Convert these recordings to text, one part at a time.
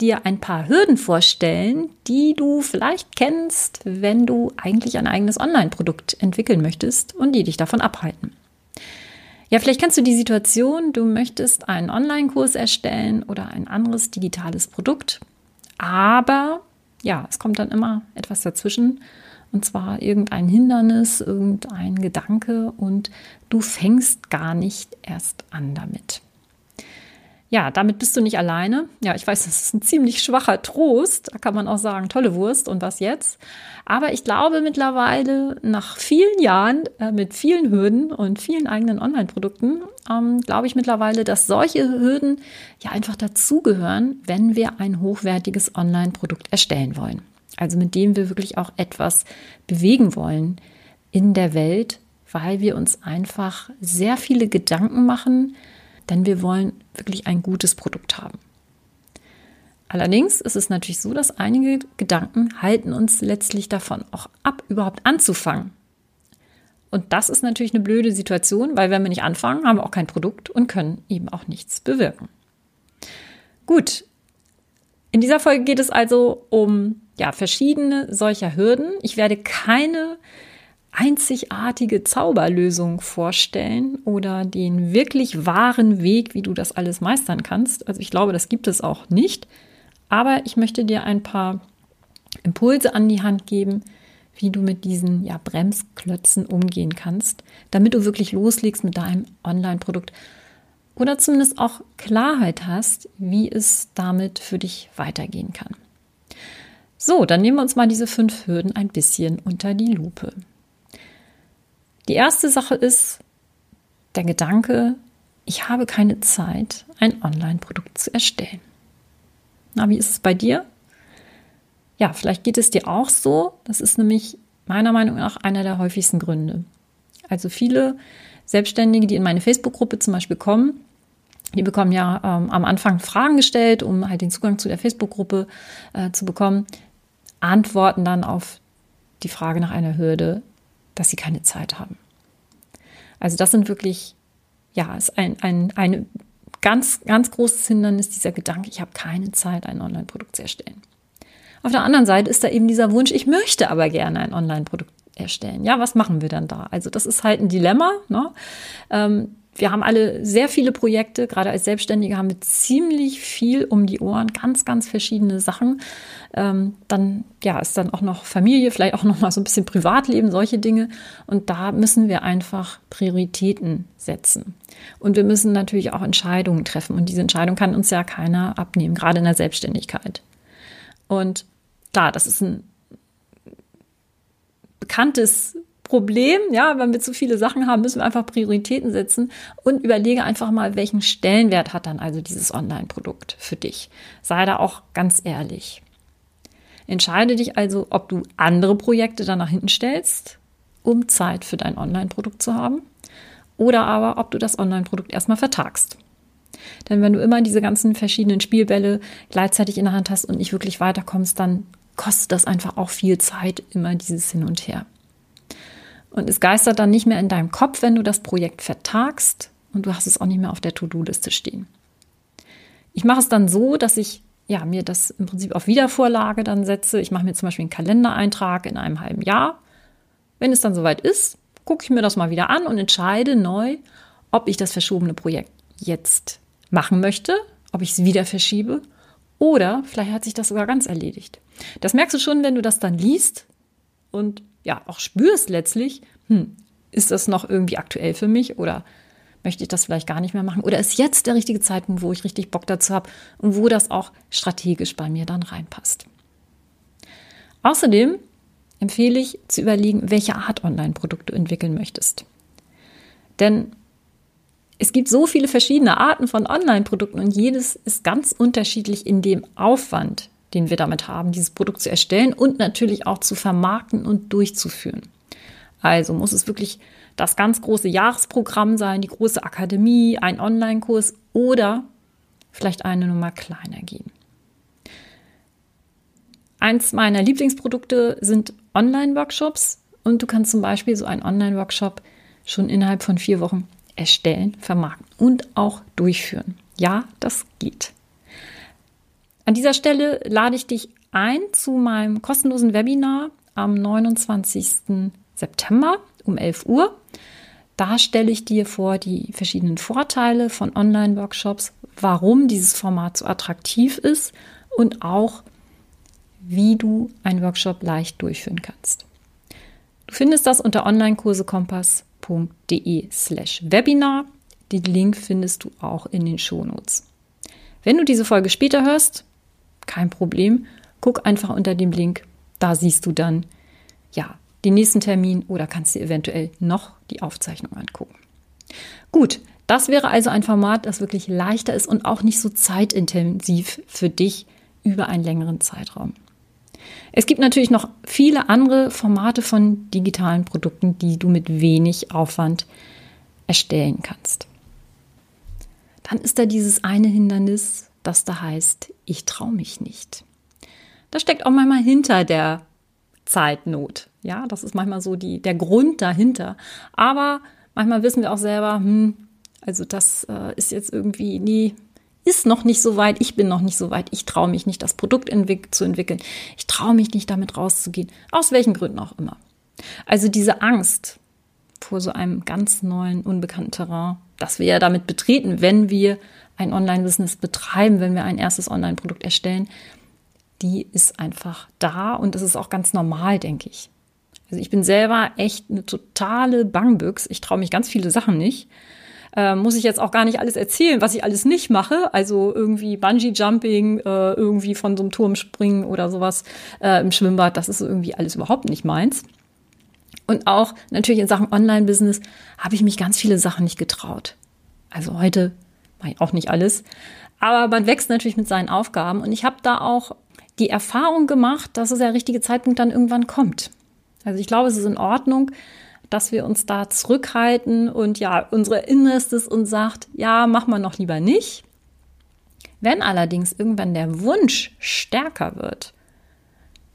dir ein paar Hürden vorstellen, die du vielleicht kennst, wenn du eigentlich ein eigenes Online-Produkt entwickeln möchtest und die dich davon abhalten. Ja, vielleicht kennst du die Situation, du möchtest einen Online-Kurs erstellen oder ein anderes digitales Produkt, aber ja, es kommt dann immer etwas dazwischen und zwar irgendein Hindernis, irgendein Gedanke und du fängst gar nicht erst an damit. Ja, damit bist du nicht alleine. Ja, ich weiß, das ist ein ziemlich schwacher Trost. Da kann man auch sagen, tolle Wurst und was jetzt. Aber ich glaube mittlerweile, nach vielen Jahren äh, mit vielen Hürden und vielen eigenen Online-Produkten, ähm, glaube ich mittlerweile, dass solche Hürden ja einfach dazugehören, wenn wir ein hochwertiges Online-Produkt erstellen wollen. Also mit dem wir wirklich auch etwas bewegen wollen in der Welt, weil wir uns einfach sehr viele Gedanken machen, denn wir wollen wirklich ein gutes Produkt haben. Allerdings ist es natürlich so, dass einige Gedanken halten uns letztlich davon auch ab, überhaupt anzufangen. Und das ist natürlich eine blöde Situation, weil wenn wir nicht anfangen, haben wir auch kein Produkt und können eben auch nichts bewirken. Gut. In dieser Folge geht es also um ja, verschiedene solcher Hürden. Ich werde keine einzigartige Zauberlösung vorstellen oder den wirklich wahren Weg, wie du das alles meistern kannst. Also ich glaube, das gibt es auch nicht. Aber ich möchte dir ein paar Impulse an die Hand geben, wie du mit diesen ja, Bremsklötzen umgehen kannst, damit du wirklich loslegst mit deinem Online-Produkt oder zumindest auch Klarheit hast, wie es damit für dich weitergehen kann. So, dann nehmen wir uns mal diese fünf Hürden ein bisschen unter die Lupe. Die erste Sache ist der Gedanke, ich habe keine Zeit, ein Online-Produkt zu erstellen. Na, wie ist es bei dir? Ja, vielleicht geht es dir auch so. Das ist nämlich meiner Meinung nach einer der häufigsten Gründe. Also viele Selbstständige, die in meine Facebook-Gruppe zum Beispiel kommen, die bekommen ja ähm, am Anfang Fragen gestellt, um halt den Zugang zu der Facebook-Gruppe äh, zu bekommen, antworten dann auf die Frage nach einer Hürde dass sie keine Zeit haben. Also das sind wirklich, ja, ist ein, ein, ein ganz, ganz großes Hindernis, dieser Gedanke, ich habe keine Zeit, ein Online-Produkt zu erstellen. Auf der anderen Seite ist da eben dieser Wunsch, ich möchte aber gerne ein Online-Produkt erstellen. Ja, was machen wir dann da? Also das ist halt ein Dilemma. Ne? Ähm, wir haben alle sehr viele Projekte, gerade als Selbstständige haben wir ziemlich viel um die Ohren, ganz, ganz verschiedene Sachen. Ähm, dann ja, ist dann auch noch Familie, vielleicht auch noch mal so ein bisschen Privatleben, solche Dinge. Und da müssen wir einfach Prioritäten setzen. Und wir müssen natürlich auch Entscheidungen treffen. Und diese Entscheidung kann uns ja keiner abnehmen, gerade in der Selbstständigkeit. Und klar, das ist ein bekanntes Problem, ja, wenn wir zu viele Sachen haben, müssen wir einfach Prioritäten setzen und überlege einfach mal, welchen Stellenwert hat dann also dieses Online-Produkt für dich. Sei da auch ganz ehrlich. Entscheide dich also, ob du andere Projekte dann nach hinten stellst, um Zeit für dein Online-Produkt zu haben, oder aber, ob du das Online-Produkt erstmal vertagst. Denn wenn du immer diese ganzen verschiedenen Spielbälle gleichzeitig in der Hand hast und nicht wirklich weiterkommst, dann kostet das einfach auch viel Zeit, immer dieses Hin und Her. Und es geistert dann nicht mehr in deinem Kopf, wenn du das Projekt vertagst und du hast es auch nicht mehr auf der To-Do-Liste stehen. Ich mache es dann so, dass ich ja, mir das im Prinzip auf Wiedervorlage dann setze. Ich mache mir zum Beispiel einen Kalendereintrag in einem halben Jahr. Wenn es dann soweit ist, gucke ich mir das mal wieder an und entscheide neu, ob ich das verschobene Projekt jetzt machen möchte, ob ich es wieder verschiebe oder vielleicht hat sich das sogar ganz erledigt. Das merkst du schon, wenn du das dann liest und ja auch spürst letztlich, hm, ist das noch irgendwie aktuell für mich oder möchte ich das vielleicht gar nicht mehr machen? Oder ist jetzt der richtige Zeitpunkt, wo ich richtig Bock dazu habe und wo das auch strategisch bei mir dann reinpasst? Außerdem empfehle ich zu überlegen, welche Art Online-Produkt du entwickeln möchtest. Denn es gibt so viele verschiedene Arten von Online-Produkten und jedes ist ganz unterschiedlich in dem Aufwand, den wir damit haben, dieses Produkt zu erstellen und natürlich auch zu vermarkten und durchzuführen. Also muss es wirklich das ganz große Jahresprogramm sein, die große Akademie, ein Online-Kurs oder vielleicht eine Nummer kleiner gehen. Eins meiner Lieblingsprodukte sind Online-Workshops und du kannst zum Beispiel so einen Online-Workshop schon innerhalb von vier Wochen erstellen, vermarkten und auch durchführen. Ja, das geht. An dieser Stelle lade ich dich ein zu meinem kostenlosen Webinar am 29. September um 11 Uhr. Da stelle ich dir vor die verschiedenen Vorteile von Online-Workshops, warum dieses Format so attraktiv ist und auch, wie du einen Workshop leicht durchführen kannst. Du findest das unter onlinekursekompass.de slash Webinar. Den Link findest du auch in den Shownotes. Wenn du diese Folge später hörst, kein Problem, guck einfach unter dem Link, da siehst du dann, ja, den nächsten Termin oder kannst dir eventuell noch die Aufzeichnung angucken. Gut, das wäre also ein Format, das wirklich leichter ist und auch nicht so zeitintensiv für dich über einen längeren Zeitraum. Es gibt natürlich noch viele andere Formate von digitalen Produkten, die du mit wenig Aufwand erstellen kannst. Dann ist da dieses eine Hindernis, das da heißt, ich traue mich nicht. Das steckt auch manchmal hinter der Zeitnot. Ja, das ist manchmal so die, der Grund dahinter. Aber manchmal wissen wir auch selber, hm, also das äh, ist jetzt irgendwie, nee, ist noch nicht so weit, ich bin noch nicht so weit, ich traue mich nicht, das Produkt entwick zu entwickeln, ich traue mich nicht, damit rauszugehen, aus welchen Gründen auch immer. Also diese Angst vor so einem ganz neuen, unbekannten Terrain, das wir ja damit betreten, wenn wir ein Online-Business betreiben, wenn wir ein erstes Online-Produkt erstellen, die ist einfach da und das ist auch ganz normal, denke ich. Also ich bin selber echt eine totale Bangbüchs. Ich traue mich ganz viele Sachen nicht. Äh, muss ich jetzt auch gar nicht alles erzählen, was ich alles nicht mache. Also irgendwie Bungee-Jumping, äh, irgendwie von so einem Turm springen oder sowas äh, im Schwimmbad. Das ist irgendwie alles überhaupt nicht meins. Und auch natürlich in Sachen Online-Business habe ich mich ganz viele Sachen nicht getraut. Also heute auch nicht alles. Aber man wächst natürlich mit seinen Aufgaben. Und ich habe da auch die Erfahrung gemacht, dass es der richtige Zeitpunkt dann irgendwann kommt. Also ich glaube, es ist in Ordnung, dass wir uns da zurückhalten und ja, unsere Innerstes uns sagt, ja, mach mal noch lieber nicht. Wenn allerdings irgendwann der Wunsch stärker wird,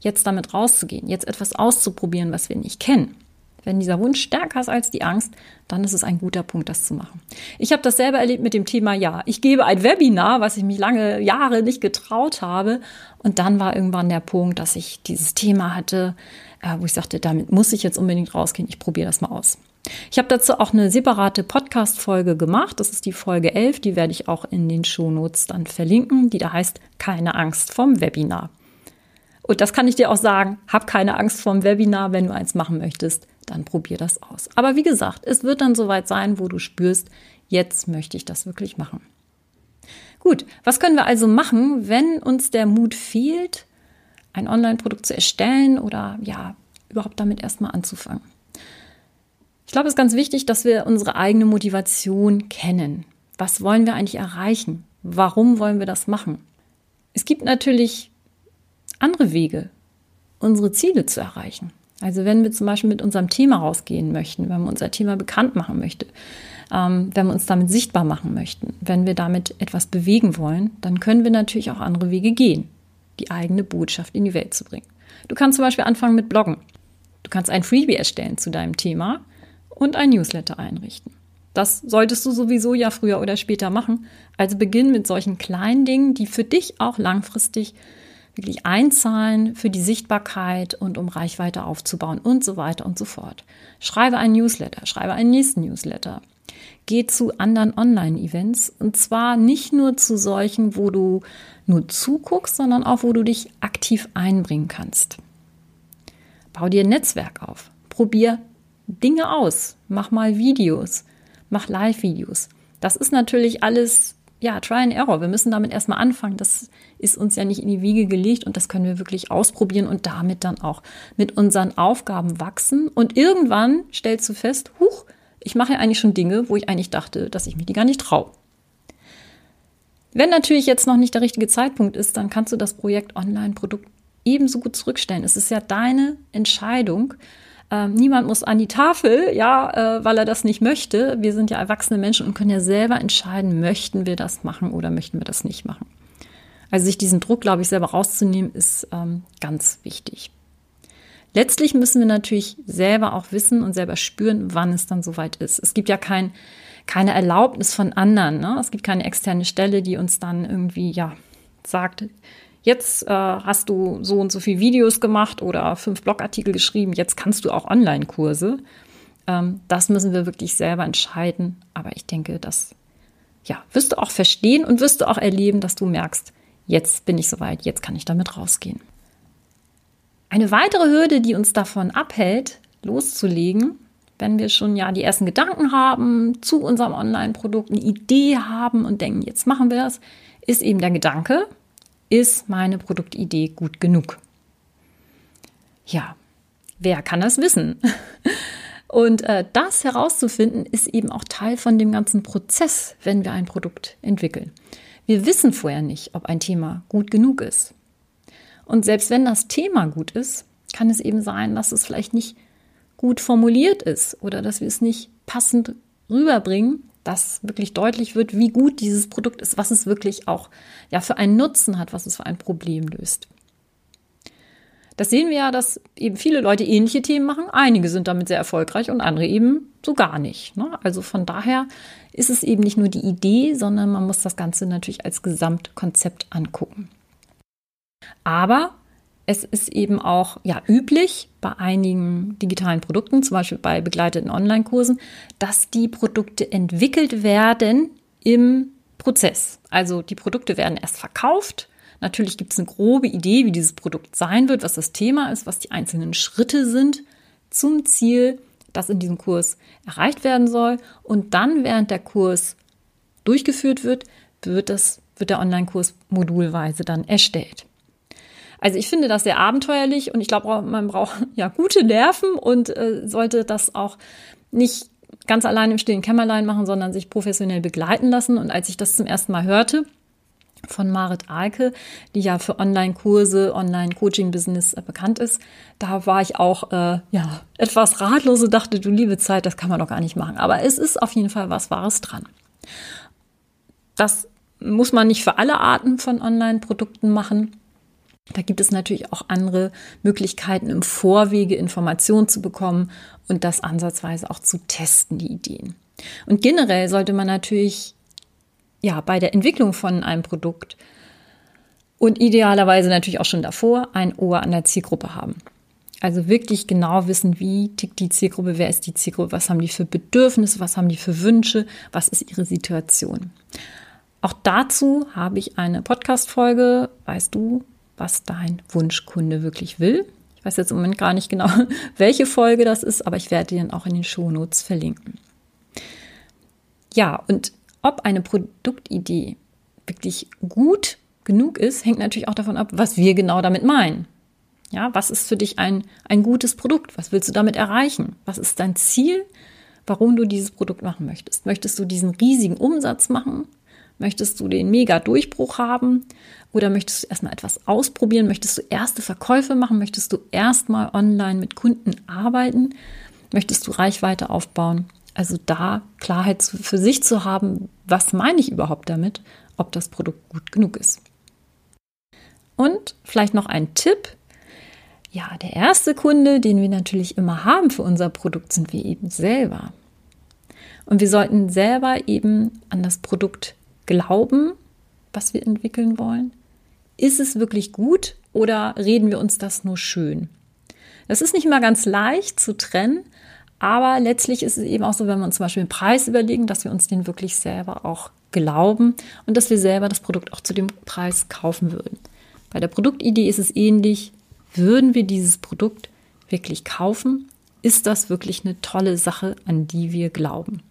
jetzt damit rauszugehen, jetzt etwas auszuprobieren, was wir nicht kennen, wenn dieser Wunsch stärker ist als die Angst, dann ist es ein guter Punkt, das zu machen. Ich habe das selber erlebt mit dem Thema, ja, ich gebe ein Webinar, was ich mich lange Jahre nicht getraut habe. Und dann war irgendwann der Punkt, dass ich dieses Thema hatte, äh, wo ich sagte, damit muss ich jetzt unbedingt rausgehen, ich probiere das mal aus. Ich habe dazu auch eine separate Podcast-Folge gemacht. Das ist die Folge 11, die werde ich auch in den Shownotes dann verlinken, die da heißt Keine Angst vom Webinar. Und das kann ich dir auch sagen, hab keine Angst vom Webinar, wenn du eins machen möchtest dann probier das aus. Aber wie gesagt, es wird dann soweit sein, wo du spürst, jetzt möchte ich das wirklich machen. Gut, was können wir also machen, wenn uns der Mut fehlt, ein Online-Produkt zu erstellen oder ja, überhaupt damit erstmal anzufangen? Ich glaube, es ist ganz wichtig, dass wir unsere eigene Motivation kennen. Was wollen wir eigentlich erreichen? Warum wollen wir das machen? Es gibt natürlich andere Wege, unsere Ziele zu erreichen. Also wenn wir zum Beispiel mit unserem Thema rausgehen möchten, wenn wir unser Thema bekannt machen möchten, ähm, wenn wir uns damit sichtbar machen möchten, wenn wir damit etwas bewegen wollen, dann können wir natürlich auch andere Wege gehen, die eigene Botschaft in die Welt zu bringen. Du kannst zum Beispiel anfangen mit Bloggen. Du kannst ein Freebie erstellen zu deinem Thema und ein Newsletter einrichten. Das solltest du sowieso ja früher oder später machen. Also beginn mit solchen kleinen Dingen, die für dich auch langfristig wirklich einzahlen für die Sichtbarkeit und um Reichweite aufzubauen und so weiter und so fort. Schreibe einen Newsletter, schreibe einen nächsten Newsletter. Geh zu anderen Online-Events und zwar nicht nur zu solchen, wo du nur zuguckst, sondern auch, wo du dich aktiv einbringen kannst. Bau dir ein Netzwerk auf. Probier Dinge aus. Mach mal Videos. Mach Live-Videos. Das ist natürlich alles ja, Try and Error. Wir müssen damit erstmal anfangen. Das ist uns ja nicht in die Wiege gelegt und das können wir wirklich ausprobieren und damit dann auch mit unseren Aufgaben wachsen. Und irgendwann stellst du fest, huch, ich mache ja eigentlich schon Dinge, wo ich eigentlich dachte, dass ich mich die gar nicht traue. Wenn natürlich jetzt noch nicht der richtige Zeitpunkt ist, dann kannst du das Projekt Online-Produkt ebenso gut zurückstellen. Es ist ja deine Entscheidung. Ähm, niemand muss an die Tafel, ja, äh, weil er das nicht möchte. Wir sind ja erwachsene Menschen und können ja selber entscheiden, möchten wir das machen oder möchten wir das nicht machen. Also sich diesen Druck, glaube ich, selber rauszunehmen, ist ähm, ganz wichtig. Letztlich müssen wir natürlich selber auch wissen und selber spüren, wann es dann soweit ist. Es gibt ja kein, keine Erlaubnis von anderen. Ne? Es gibt keine externe Stelle, die uns dann irgendwie, ja, sagt, jetzt äh, hast du so und so viele Videos gemacht oder fünf Blogartikel geschrieben, jetzt kannst du auch Online-Kurse. Ähm, das müssen wir wirklich selber entscheiden. Aber ich denke, das ja, wirst du auch verstehen und wirst du auch erleben, dass du merkst, jetzt bin ich soweit, jetzt kann ich damit rausgehen. Eine weitere Hürde, die uns davon abhält, loszulegen, wenn wir schon ja die ersten Gedanken haben zu unserem Online-Produkt, eine Idee haben und denken, jetzt machen wir das, ist eben der Gedanke, ist meine Produktidee gut genug? Ja, wer kann das wissen? Und äh, das herauszufinden, ist eben auch Teil von dem ganzen Prozess, wenn wir ein Produkt entwickeln. Wir wissen vorher nicht, ob ein Thema gut genug ist. Und selbst wenn das Thema gut ist, kann es eben sein, dass es vielleicht nicht gut formuliert ist oder dass wir es nicht passend rüberbringen, dass wirklich deutlich wird, wie gut dieses Produkt ist, was es wirklich auch ja für einen Nutzen hat, was es für ein Problem löst. Das sehen wir ja, dass eben viele Leute ähnliche Themen machen. Einige sind damit sehr erfolgreich und andere eben so gar nicht. Ne? Also von daher ist es eben nicht nur die Idee, sondern man muss das Ganze natürlich als Gesamtkonzept angucken. Aber es ist eben auch ja, üblich bei einigen digitalen Produkten, zum Beispiel bei begleiteten Online-Kursen, dass die Produkte entwickelt werden im Prozess. Also die Produkte werden erst verkauft. Natürlich gibt es eine grobe Idee, wie dieses Produkt sein wird, was das Thema ist, was die einzelnen Schritte sind zum Ziel, das in diesem Kurs erreicht werden soll. Und dann, während der Kurs durchgeführt wird, wird, das, wird der Online-Kurs modulweise dann erstellt. Also ich finde das sehr abenteuerlich und ich glaube, man braucht ja gute Nerven und äh, sollte das auch nicht ganz allein im stillen Kämmerlein machen, sondern sich professionell begleiten lassen. Und als ich das zum ersten Mal hörte, von Marit Alke, die ja für Online-Kurse, Online-Coaching-Business äh, bekannt ist. Da war ich auch äh, ja etwas ratlos und dachte, du liebe Zeit, das kann man doch gar nicht machen. Aber es ist auf jeden Fall was Wahres dran. Das muss man nicht für alle Arten von Online-Produkten machen. Da gibt es natürlich auch andere Möglichkeiten, im Vorwege Informationen zu bekommen und das ansatzweise auch zu testen, die Ideen. Und generell sollte man natürlich ja bei der Entwicklung von einem Produkt und idealerweise natürlich auch schon davor ein Ohr an der Zielgruppe haben. Also wirklich genau wissen, wie tickt die Zielgruppe, wer ist die Zielgruppe, was haben die für Bedürfnisse, was haben die für Wünsche, was ist ihre Situation. Auch dazu habe ich eine Podcast-Folge, weißt du, was dein Wunschkunde wirklich will. Ich weiß jetzt im Moment gar nicht genau, welche Folge das ist, aber ich werde den auch in den Shownotes verlinken. Ja, und ob eine Produktidee wirklich gut genug ist, hängt natürlich auch davon ab, was wir genau damit meinen. Ja, was ist für dich ein, ein gutes Produkt? Was willst du damit erreichen? Was ist dein Ziel, warum du dieses Produkt machen möchtest? Möchtest du diesen riesigen Umsatz machen? Möchtest du den Mega-Durchbruch haben? Oder möchtest du erstmal etwas ausprobieren? Möchtest du erste Verkäufe machen? Möchtest du erstmal online mit Kunden arbeiten? Möchtest du Reichweite aufbauen? Also da Klarheit für sich zu haben, was meine ich überhaupt damit, ob das Produkt gut genug ist. Und vielleicht noch ein Tipp. Ja, der erste Kunde, den wir natürlich immer haben für unser Produkt, sind wir eben selber. Und wir sollten selber eben an das Produkt glauben, was wir entwickeln wollen? Ist es wirklich gut oder reden wir uns das nur schön? Das ist nicht immer ganz leicht zu trennen, aber letztlich ist es eben auch so, wenn wir uns zum Beispiel den Preis überlegen, dass wir uns den wirklich selber auch glauben und dass wir selber das Produkt auch zu dem Preis kaufen würden. Bei der Produktidee ist es ähnlich. Würden wir dieses Produkt wirklich kaufen? Ist das wirklich eine tolle Sache, an die wir glauben?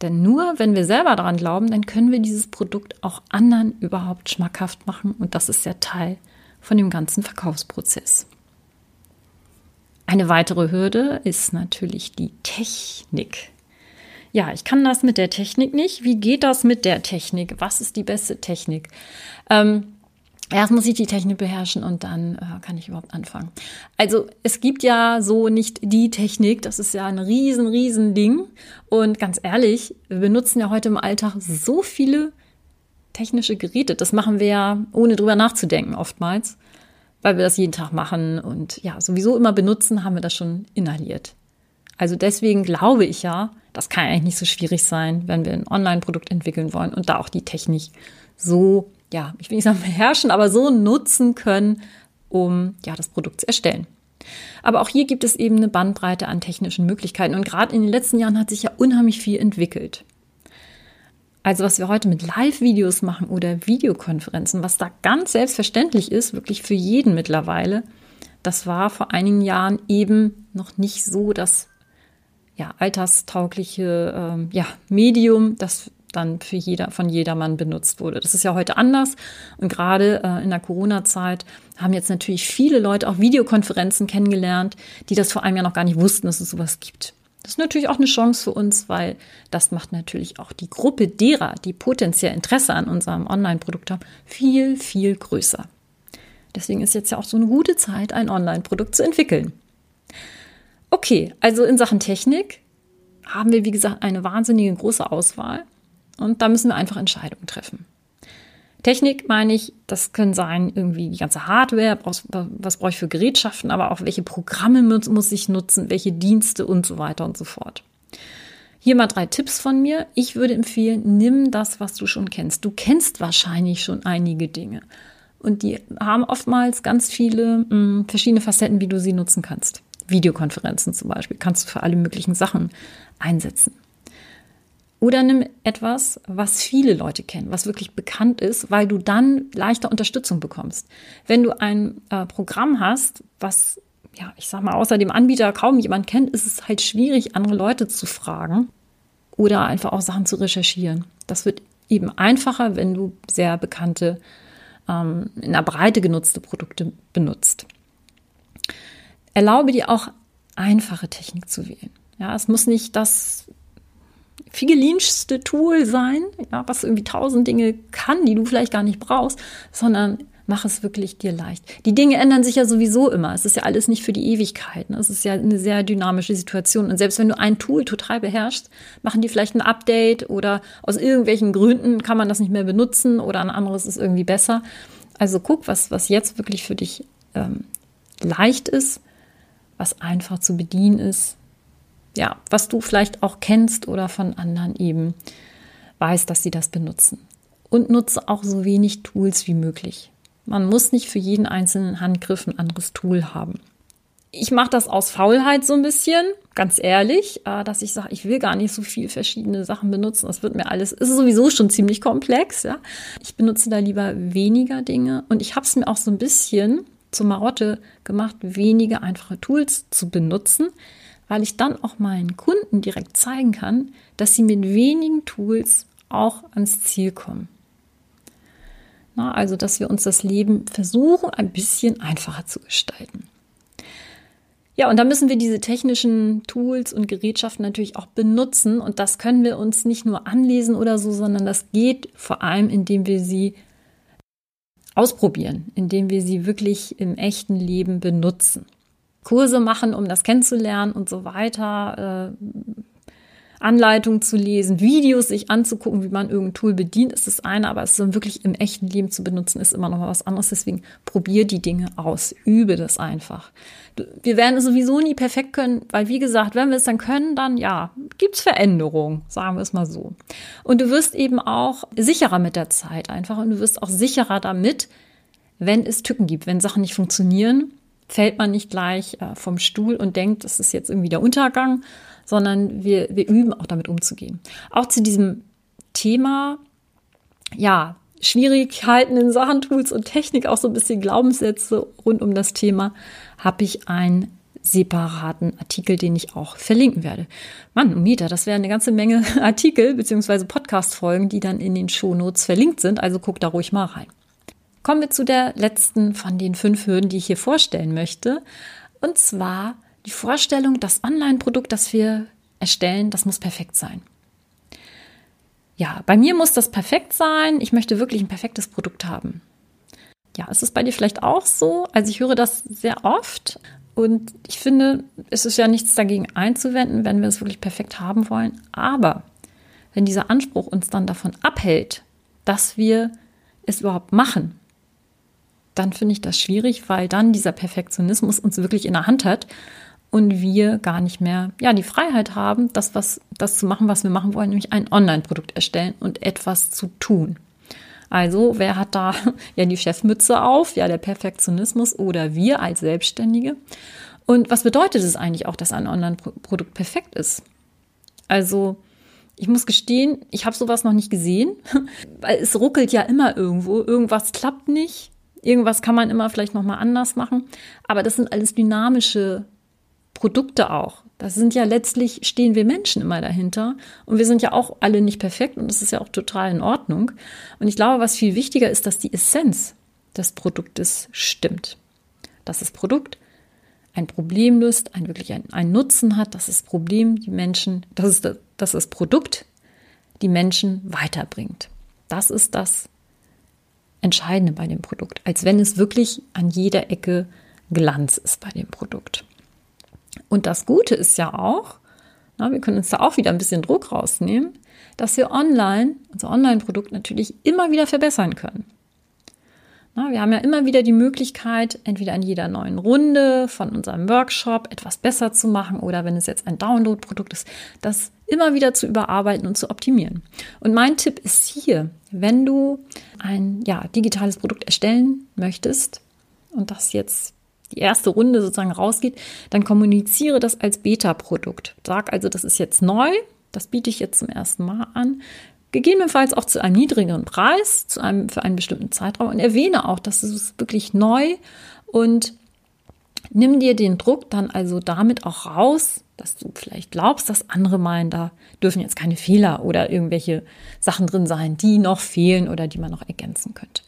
Denn nur wenn wir selber daran glauben, dann können wir dieses Produkt auch anderen überhaupt schmackhaft machen. Und das ist ja Teil von dem ganzen Verkaufsprozess. Eine weitere Hürde ist natürlich die Technik. Ja, ich kann das mit der Technik nicht. Wie geht das mit der Technik? Was ist die beste Technik? Ähm, Erst muss ich die Technik beherrschen und dann äh, kann ich überhaupt anfangen. Also es gibt ja so nicht die Technik, das ist ja ein riesen, riesen Ding. Und ganz ehrlich, wir benutzen ja heute im Alltag so viele technische Geräte. Das machen wir ja ohne drüber nachzudenken oftmals, weil wir das jeden Tag machen und ja, sowieso immer benutzen, haben wir das schon inhaliert. Also deswegen glaube ich ja, das kann eigentlich nicht so schwierig sein, wenn wir ein Online-Produkt entwickeln wollen und da auch die Technik so ja, ich will nicht sagen beherrschen, aber so nutzen können, um ja das Produkt zu erstellen. Aber auch hier gibt es eben eine Bandbreite an technischen Möglichkeiten und gerade in den letzten Jahren hat sich ja unheimlich viel entwickelt. Also was wir heute mit Live-Videos machen oder Videokonferenzen, was da ganz selbstverständlich ist, wirklich für jeden mittlerweile, das war vor einigen Jahren eben noch nicht so das ja, alterstaugliche ähm, ja, Medium, das dann für jeder, von jedermann benutzt wurde. Das ist ja heute anders. Und gerade äh, in der Corona-Zeit haben jetzt natürlich viele Leute auch Videokonferenzen kennengelernt, die das vor einem Jahr noch gar nicht wussten, dass es sowas gibt. Das ist natürlich auch eine Chance für uns, weil das macht natürlich auch die Gruppe derer, die potenziell Interesse an unserem Online-Produkt haben, viel, viel größer. Deswegen ist jetzt ja auch so eine gute Zeit, ein Online-Produkt zu entwickeln. Okay, also in Sachen Technik haben wir, wie gesagt, eine wahnsinnige große Auswahl. Und da müssen wir einfach Entscheidungen treffen. Technik meine ich, das können sein irgendwie die ganze Hardware, was brauche ich für Gerätschaften, aber auch welche Programme muss ich nutzen, welche Dienste und so weiter und so fort. Hier mal drei Tipps von mir. Ich würde empfehlen, nimm das, was du schon kennst. Du kennst wahrscheinlich schon einige Dinge. Und die haben oftmals ganz viele mh, hm, verschiedene Facetten, wie du sie nutzen kannst. Videokonferenzen zum Beispiel kannst du für alle möglichen Sachen einsetzen. Oder nimm etwas, was viele Leute kennen, was wirklich bekannt ist, weil du dann leichter Unterstützung bekommst. Wenn du ein äh, Programm hast, was, ja, ich sag mal, außer dem Anbieter kaum jemand kennt, ist es halt schwierig, andere Leute zu fragen oder einfach auch Sachen zu recherchieren. Das wird eben einfacher, wenn du sehr bekannte, ähm, in der Breite genutzte Produkte benutzt. Erlaube dir auch einfache Technik zu wählen. Ja, es muss nicht das figelinschste Tool sein, ja, was irgendwie tausend Dinge kann, die du vielleicht gar nicht brauchst, sondern mach es wirklich dir leicht. Die Dinge ändern sich ja sowieso immer. Es ist ja alles nicht für die Ewigkeit. Ne? Es ist ja eine sehr dynamische Situation. Und selbst wenn du ein Tool total beherrschst, machen die vielleicht ein Update oder aus irgendwelchen Gründen kann man das nicht mehr benutzen oder ein anderes ist irgendwie besser. Also guck, was, was jetzt wirklich für dich ähm, leicht ist, was einfach zu bedienen ist ja, was du vielleicht auch kennst oder von anderen eben weißt, dass sie das benutzen. Und nutze auch so wenig Tools wie möglich. Man muss nicht für jeden einzelnen Handgriff ein anderes Tool haben. Ich mache das aus Faulheit so ein bisschen, ganz ehrlich, äh, dass ich sage, ich will gar nicht so viel verschiedene Sachen benutzen. Das wird mir alles, ist sowieso schon ziemlich komplex, ja. Ich benutze da lieber weniger Dinge und ich habe es mir auch so ein bisschen zur Marotte gemacht, weniger einfache Tools zu benutzen, weil ich dann auch meinen Kunden direkt zeigen kann, dass sie mit wenigen Tools auch ans Ziel kommen. Na, also, dass wir uns das Leben versuchen, ein bisschen einfacher zu gestalten. Ja, und da müssen wir diese technischen Tools und Gerätschaften natürlich auch benutzen. Und das können wir uns nicht nur anlesen oder so, sondern das geht vor allem, indem wir sie ausprobieren, indem wir sie wirklich im echten Leben benutzen. Kurse machen, um das kennenzulernen und so weiter, äh, Anleitungen zu lesen, Videos sich anzugucken, wie man irgendein Tool bedient, ist das eine, aber es dann wirklich im echten Leben zu benutzen, ist immer noch mal was anderes. Deswegen probier die Dinge aus, übe das einfach. Wir werden es sowieso nie perfekt können, weil wie gesagt, wenn wir es dann können, dann ja, gibt's Veränderungen, sagen wir es mal so. Und du wirst eben auch sicherer mit der Zeit einfach und du wirst auch sicherer damit, wenn es Tücken gibt, wenn Sachen nicht funktionieren fällt man nicht gleich äh, vom Stuhl und denkt, das ist jetzt irgendwie der Untergang, sondern wir, wir üben auch damit umzugehen. Auch zu diesem Thema, ja, Schwierigkeiten in Sachen Tools und Technik, auch so ein bisschen Glaubenssätze rund um das Thema, habe ich einen separaten Artikel, den ich auch verlinken werde. Mann, Mieter, das wäre eine ganze Menge Artikel bzw. Podcast-Folgen, die dann in den Shownotes verlinkt sind. Also guck da ruhig mal rein. Kommen wir zu der letzten von den fünf Hürden, die ich hier vorstellen möchte. Und zwar die Vorstellung, das Online-Produkt, das wir erstellen, das muss perfekt sein. Ja, bei mir muss das perfekt sein. Ich möchte wirklich ein perfektes Produkt haben. Ja, ist es bei dir vielleicht auch so? Also ich höre das sehr oft und ich finde, es ist ja nichts dagegen einzuwenden, wenn wir es wirklich perfekt haben wollen. Aber wenn dieser Anspruch uns dann davon abhält, dass wir es überhaupt machen, dann finde ich das schwierig, weil dann dieser Perfektionismus uns wirklich in der Hand hat und wir gar nicht mehr ja die Freiheit haben, das was das zu machen, was wir machen wollen, nämlich ein Online-Produkt erstellen und etwas zu tun. Also, wer hat da ja die Chefmütze auf? Ja, der Perfektionismus oder wir als Selbstständige. Und was bedeutet es eigentlich auch, dass ein Online-Produkt perfekt ist? Also, ich muss gestehen, ich habe sowas noch nicht gesehen, weil es ruckelt ja immer irgendwo, irgendwas klappt nicht, irgendwas kann man immer vielleicht noch mal anders machen, aber das sind alles dynamische Produkte auch. Das sind ja letztlich, stehen wir Menschen immer dahinter. Und wir sind ja auch alle nicht perfekt und das ist ja auch total in Ordnung. Und ich glaube, was viel wichtiger ist, dass die Essenz des Produktes stimmt. Dass das Produkt ein Problem löst, ein wirklich ein, ein Nutzen hat, dass das Problem die Menschen, dass, es, dass das Produkt die Menschen weiterbringt. Das ist das Entscheidende bei dem Produkt, als wenn es wirklich an jeder Ecke Glanz ist bei dem Produkt. Und das Gute ist ja auch, na, wir können uns da auch wieder ein bisschen Druck rausnehmen, dass wir online, unser Online-Produkt natürlich immer wieder verbessern können. Na, wir haben ja immer wieder die Möglichkeit, entweder in jeder neuen Runde von unserem Workshop etwas besser zu machen oder wenn es jetzt ein Download-Produkt ist, das immer wieder zu überarbeiten und zu optimieren. Und mein Tipp ist hier, wenn du ein ja, digitales Produkt erstellen möchtest und das jetzt die erste Runde sozusagen rausgeht, dann kommuniziere das als Beta-Produkt. Sag also, das ist jetzt neu, das biete ich jetzt zum ersten Mal an. Gegebenenfalls auch zu einem niedrigeren Preis, zu einem, für einen bestimmten Zeitraum und erwähne auch, dass es wirklich neu und nimm dir den Druck dann also damit auch raus, dass du vielleicht glaubst, dass andere meinen, da dürfen jetzt keine Fehler oder irgendwelche Sachen drin sein, die noch fehlen oder die man noch ergänzen könnte.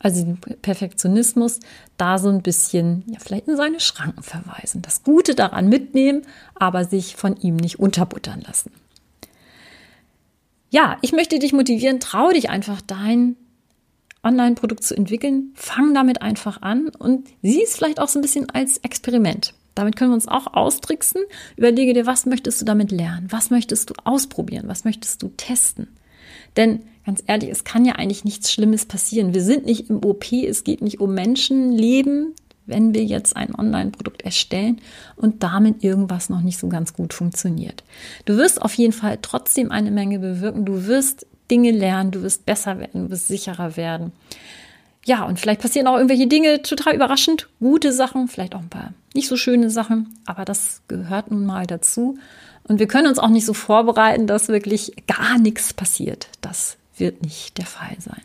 Also den Perfektionismus da so ein bisschen, ja, vielleicht in seine Schranken verweisen. Das Gute daran mitnehmen, aber sich von ihm nicht unterbuttern lassen. Ja, ich möchte dich motivieren, trau dich einfach dein Online-Produkt zu entwickeln. Fang damit einfach an und sieh es vielleicht auch so ein bisschen als Experiment. Damit können wir uns auch austricksen. Überlege dir, was möchtest du damit lernen? Was möchtest du ausprobieren? Was möchtest du testen? Denn ganz ehrlich, es kann ja eigentlich nichts Schlimmes passieren. Wir sind nicht im OP, es geht nicht um Menschenleben, wenn wir jetzt ein Online-Produkt erstellen und damit irgendwas noch nicht so ganz gut funktioniert. Du wirst auf jeden Fall trotzdem eine Menge bewirken. Du wirst Dinge lernen, du wirst besser werden, du wirst sicherer werden. Ja, und vielleicht passieren auch irgendwelche Dinge total überraschend, gute Sachen, vielleicht auch ein paar nicht so schöne Sachen, aber das gehört nun mal dazu. Und wir können uns auch nicht so vorbereiten, dass wirklich gar nichts passiert. Das wird nicht der Fall sein.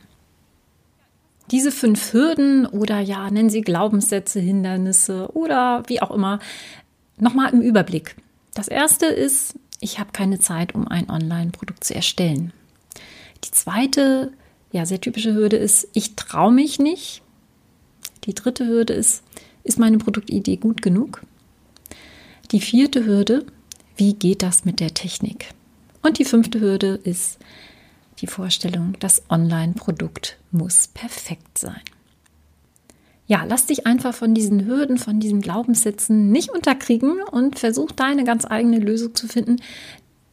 Diese fünf Hürden oder ja, nennen Sie Glaubenssätze, Hindernisse oder wie auch immer, nochmal im Überblick. Das erste ist, ich habe keine Zeit, um ein Online-Produkt zu erstellen. Die zweite, ja, sehr typische Hürde ist, ich traue mich nicht. Die dritte Hürde ist, ist meine Produktidee gut genug? Die vierte Hürde, wie geht das mit der Technik? Und die fünfte Hürde ist die Vorstellung, das Online-Produkt muss perfekt sein. Ja, lass dich einfach von diesen Hürden, von diesen Glaubenssätzen nicht unterkriegen und versuch deine ganz eigene Lösung zu finden,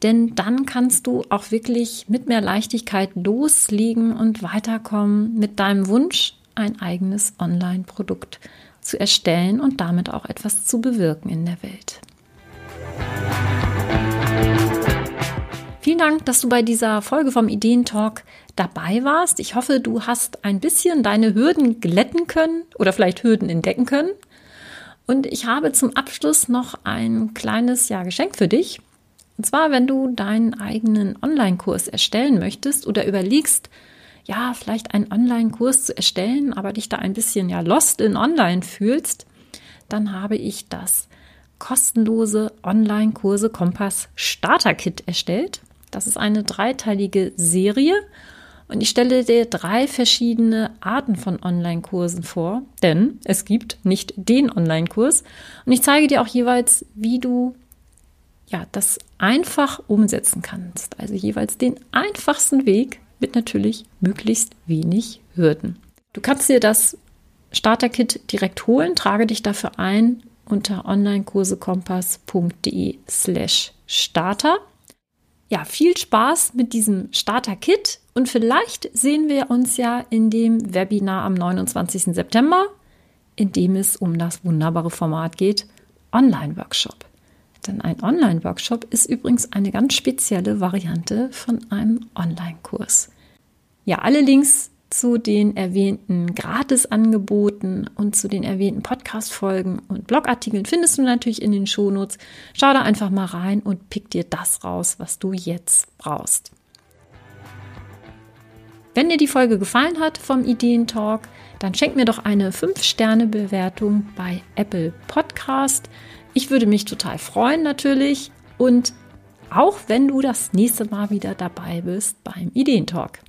denn dann kannst du auch wirklich mit mehr Leichtigkeit loslegen und weiterkommen mit deinem Wunsch, ein eigenes Online-Produkt zu erstellen und damit auch etwas zu bewirken in der Welt. Vielen Dank, dass du bei dieser Folge vom Ideentalk dabei warst. Ich hoffe, du hast ein bisschen deine Hürden glätten können oder vielleicht Hürden entdecken können. Und ich habe zum Abschluss noch ein kleines ja, Geschenk für dich. Und zwar, wenn du deinen eigenen Online-Kurs erstellen möchtest oder überlegst, ja, vielleicht einen Online-Kurs zu erstellen, aber dich da ein bisschen ja lost in Online fühlst, dann habe ich das kostenlose Online-Kurse Kompass Starter Kit erstellt. Das ist eine dreiteilige Serie und ich stelle dir drei verschiedene Arten von Online-Kursen vor, denn es gibt nicht den Online-Kurs und ich zeige dir auch jeweils, wie du ja, das einfach umsetzen kannst. Also jeweils den einfachsten Weg mit natürlich möglichst wenig Hürden. Du kannst dir das Starter-Kit direkt holen. Trage dich dafür ein unter onlinekursekompass.de slash starter. Ja, viel Spaß mit diesem Starter-Kit und vielleicht sehen wir uns ja in dem Webinar am 29. September, in dem es um das wunderbare Format geht, Online-Workshop. Denn ein Online-Workshop ist übrigens eine ganz spezielle Variante von einem Online-Kurs. Ja, alle Links zu den erwähnten Gratisangeboten und zu den erwähnten Podcast-Folgen und Blogartikeln findest du natürlich in den Shownotes. Schau da einfach mal rein und pick dir das raus, was du jetzt brauchst. Wenn dir die Folge gefallen hat vom Ideentalk, dann schenk mir doch eine 5-Sterne-Bewertung bei Apple Podcast. Ich würde mich total freuen natürlich und auch wenn du das nächste Mal wieder dabei bist beim Ideentalk.